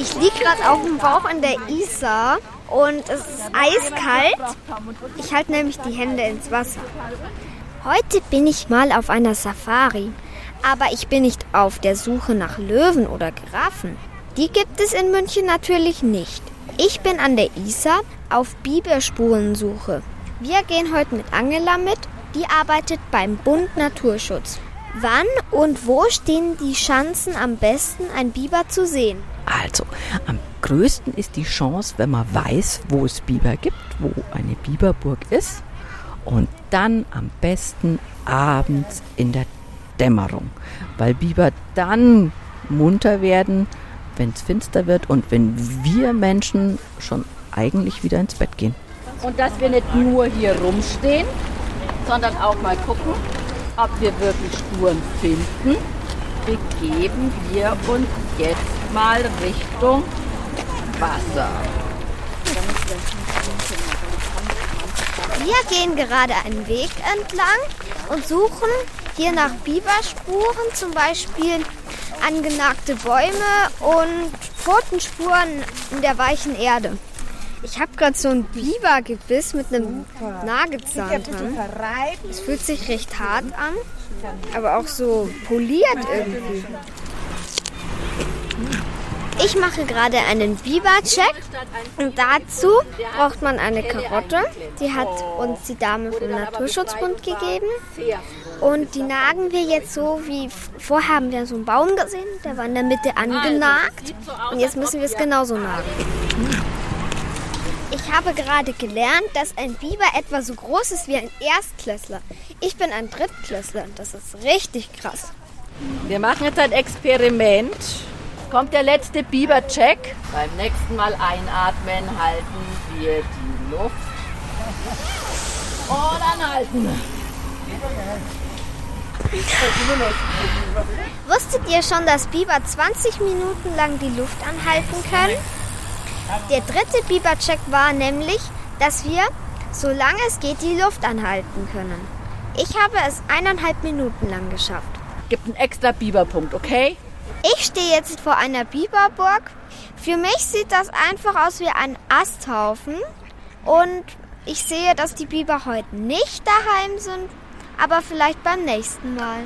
Ich liege gerade auf dem Bauch in der Isar und es ist eiskalt. Ich halte nämlich die Hände ins Wasser. Heute bin ich mal auf einer Safari. Aber ich bin nicht auf der Suche nach Löwen oder Giraffen. Die gibt es in München natürlich nicht. Ich bin an der Isar auf Biberspurensuche. Wir gehen heute mit Angela mit. Die arbeitet beim Bund Naturschutz. Wann und wo stehen die Chancen am besten, ein Biber zu sehen? Also, am größten ist die Chance, wenn man weiß, wo es Biber gibt, wo eine Biberburg ist. Und dann am besten abends in der Dämmerung, weil Biber dann munter werden, wenn es finster wird und wenn wir Menschen schon eigentlich wieder ins Bett gehen. Und dass wir nicht nur hier rumstehen, sondern auch mal gucken, ob wir wirklich Spuren finden, begeben wir uns jetzt mal Richtung Wasser. Wir gehen gerade einen Weg entlang und suchen hier nach Biberspuren, zum Beispiel angenagte Bäume und Pfotenspuren in der weichen Erde. Ich habe gerade so ein Bibergebiss mit einem Nagelzahn dran. Es fühlt sich recht hart an, aber auch so poliert irgendwie. Ich mache gerade einen Biber-Check und dazu braucht man eine Karotte. Die hat uns die Dame vom Naturschutzbund gegeben. Und die nagen wir jetzt so wie vorher haben wir so einen Baum gesehen, der war in der Mitte angenagt. Und jetzt müssen wir es genauso nagen. Ich habe gerade gelernt, dass ein Biber etwa so groß ist wie ein Erstklässler. Ich bin ein Drittklässler und das ist richtig krass. Wir machen jetzt ein Experiment. Kommt der letzte Bibercheck. Beim nächsten Mal einatmen halten wir die Luft. Und anhalten. Wusstet ihr schon, dass Biber 20 Minuten lang die Luft anhalten können? Der dritte Bibercheck war nämlich, dass wir, solange es geht, die Luft anhalten können. Ich habe es eineinhalb Minuten lang geschafft. Gibt einen extra Biberpunkt, okay? Ich stehe jetzt vor einer Biberburg. Für mich sieht das einfach aus wie ein Asthaufen. Und ich sehe, dass die Biber heute nicht daheim sind, aber vielleicht beim nächsten Mal.